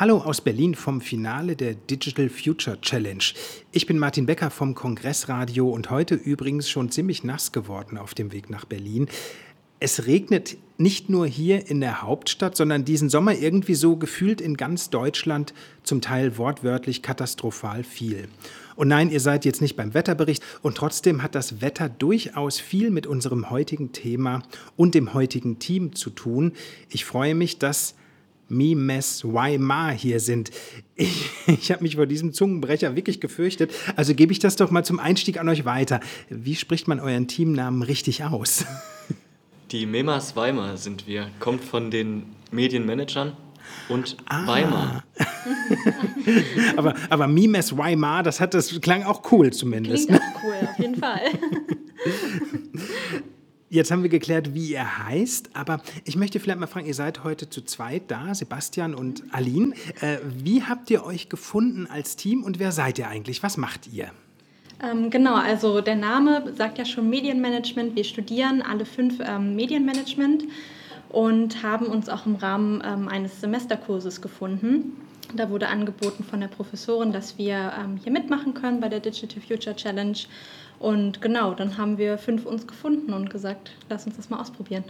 Hallo aus Berlin vom Finale der Digital Future Challenge. Ich bin Martin Becker vom Kongressradio und heute übrigens schon ziemlich nass geworden auf dem Weg nach Berlin. Es regnet nicht nur hier in der Hauptstadt, sondern diesen Sommer irgendwie so gefühlt in ganz Deutschland zum Teil wortwörtlich katastrophal viel. Und nein, ihr seid jetzt nicht beim Wetterbericht und trotzdem hat das Wetter durchaus viel mit unserem heutigen Thema und dem heutigen Team zu tun. Ich freue mich, dass Mi, Mes, Wai, Ma hier sind. Ich, ich habe mich vor diesem Zungenbrecher wirklich gefürchtet. Also gebe ich das doch mal zum Einstieg an euch weiter. Wie spricht man euren Teamnamen richtig aus? Die Memas Weimar sind wir. Kommt von den Medienmanagern und ah. Weimar. aber, aber Mimes Weimar, das hat das klang auch cool zumindest. Klingt auch cool, auf jeden Fall. Jetzt haben wir geklärt, wie ihr heißt, aber ich möchte vielleicht mal fragen, ihr seid heute zu zweit da, Sebastian und Aline. Äh, wie habt ihr euch gefunden als Team und wer seid ihr eigentlich? Was macht ihr? Ähm, genau, also der Name sagt ja schon Medienmanagement. Wir studieren alle fünf ähm, Medienmanagement und haben uns auch im Rahmen ähm, eines Semesterkurses gefunden. Da wurde angeboten von der Professorin, dass wir ähm, hier mitmachen können bei der Digital Future Challenge und genau, dann haben wir fünf uns gefunden und gesagt, lass uns das mal ausprobieren.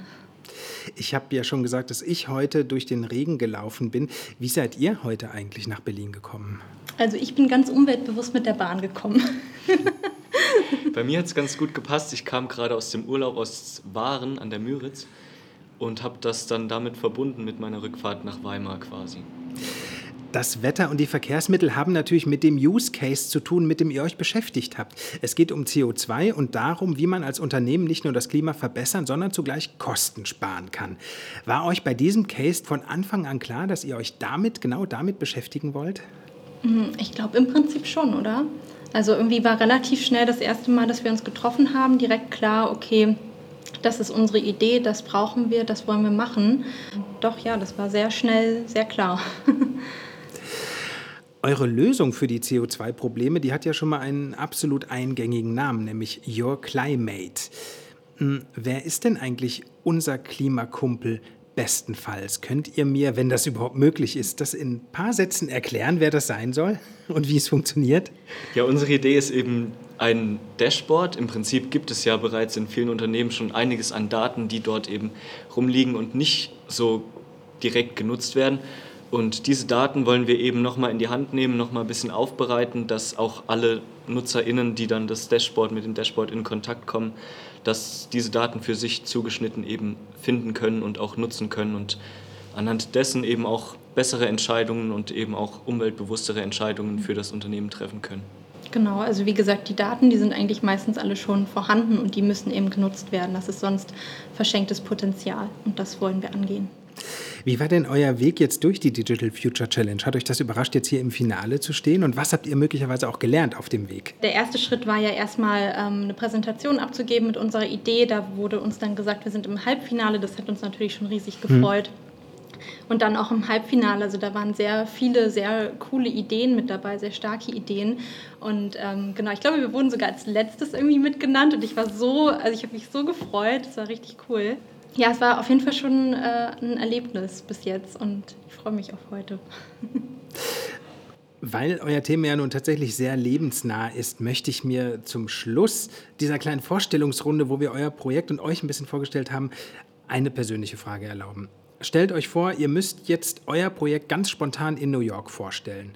Ich habe ja schon gesagt, dass ich heute durch den Regen gelaufen bin. Wie seid ihr heute eigentlich nach Berlin gekommen? Also ich bin ganz umweltbewusst mit der Bahn gekommen. Bei mir hat es ganz gut gepasst. Ich kam gerade aus dem Urlaub aus Waren an der Müritz und habe das dann damit verbunden mit meiner Rückfahrt nach Weimar quasi. Das Wetter und die Verkehrsmittel haben natürlich mit dem Use Case zu tun, mit dem ihr euch beschäftigt habt. Es geht um CO2 und darum, wie man als Unternehmen nicht nur das Klima verbessern, sondern zugleich Kosten sparen kann. War euch bei diesem Case von Anfang an klar, dass ihr euch damit, genau damit beschäftigen wollt? Mhm, ich glaube im Prinzip schon, oder? Also irgendwie war relativ schnell das erste Mal, dass wir uns getroffen haben, direkt klar, okay, das ist unsere Idee, das brauchen wir, das wollen wir machen. Doch ja, das war sehr schnell, sehr klar. Eure Lösung für die CO2-Probleme, die hat ja schon mal einen absolut eingängigen Namen, nämlich Your Climate. Hm, wer ist denn eigentlich unser Klimakumpel bestenfalls? Könnt ihr mir, wenn das überhaupt möglich ist, das in ein paar Sätzen erklären, wer das sein soll und wie es funktioniert? Ja, unsere Idee ist eben ein Dashboard. Im Prinzip gibt es ja bereits in vielen Unternehmen schon einiges an Daten, die dort eben rumliegen und nicht so direkt genutzt werden. Und diese Daten wollen wir eben nochmal in die Hand nehmen, nochmal ein bisschen aufbereiten, dass auch alle NutzerInnen, die dann das Dashboard mit dem Dashboard in Kontakt kommen, dass diese Daten für sich zugeschnitten eben finden können und auch nutzen können und anhand dessen eben auch bessere Entscheidungen und eben auch umweltbewusstere Entscheidungen für das Unternehmen treffen können. Genau, also wie gesagt, die Daten, die sind eigentlich meistens alle schon vorhanden und die müssen eben genutzt werden. Das ist sonst verschenktes Potenzial und das wollen wir angehen. Wie war denn euer Weg jetzt durch die Digital Future Challenge? Hat euch das überrascht, jetzt hier im Finale zu stehen? Und was habt ihr möglicherweise auch gelernt auf dem Weg? Der erste Schritt war ja erstmal ähm, eine Präsentation abzugeben mit unserer Idee. Da wurde uns dann gesagt, wir sind im Halbfinale. Das hat uns natürlich schon riesig hm. gefreut. Hm. Und dann auch im Halbfinale, also da waren sehr viele, sehr coole Ideen mit dabei, sehr starke Ideen. Und ähm, genau, ich glaube, wir wurden sogar als letztes irgendwie mitgenannt und ich war so, also ich habe mich so gefreut, es war richtig cool ja, es war auf jeden Fall schon äh, ein Erlebnis bis jetzt und ich freue mich auf heute. Weil euer Thema ja nun tatsächlich sehr lebensnah ist, möchte ich mir zum Schluss dieser kleinen Vorstellungsrunde, wo wir euer Projekt und euch ein bisschen vorgestellt haben, eine persönliche Frage erlauben. Stellt euch vor, ihr müsst jetzt euer Projekt ganz spontan in New York vorstellen.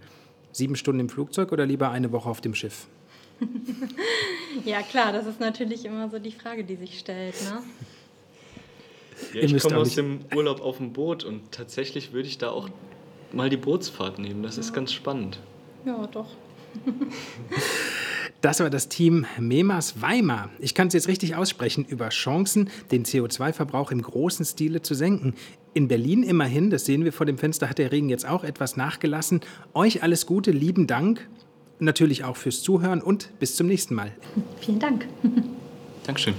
Sieben Stunden im Flugzeug oder lieber eine Woche auf dem Schiff? ja, klar, das ist natürlich immer so die Frage, die sich stellt. Ne? Ja, ich komme aus dem Urlaub auf dem Boot und tatsächlich würde ich da auch mal die Bootsfahrt nehmen. Das ja. ist ganz spannend. Ja, doch. Das war das Team Memas Weimar. Ich kann es jetzt richtig aussprechen, über Chancen, den CO2-Verbrauch im großen Stile zu senken. In Berlin immerhin, das sehen wir vor dem Fenster, hat der Regen jetzt auch etwas nachgelassen. Euch alles Gute, lieben Dank. Natürlich auch fürs Zuhören und bis zum nächsten Mal. Vielen Dank. Dankeschön.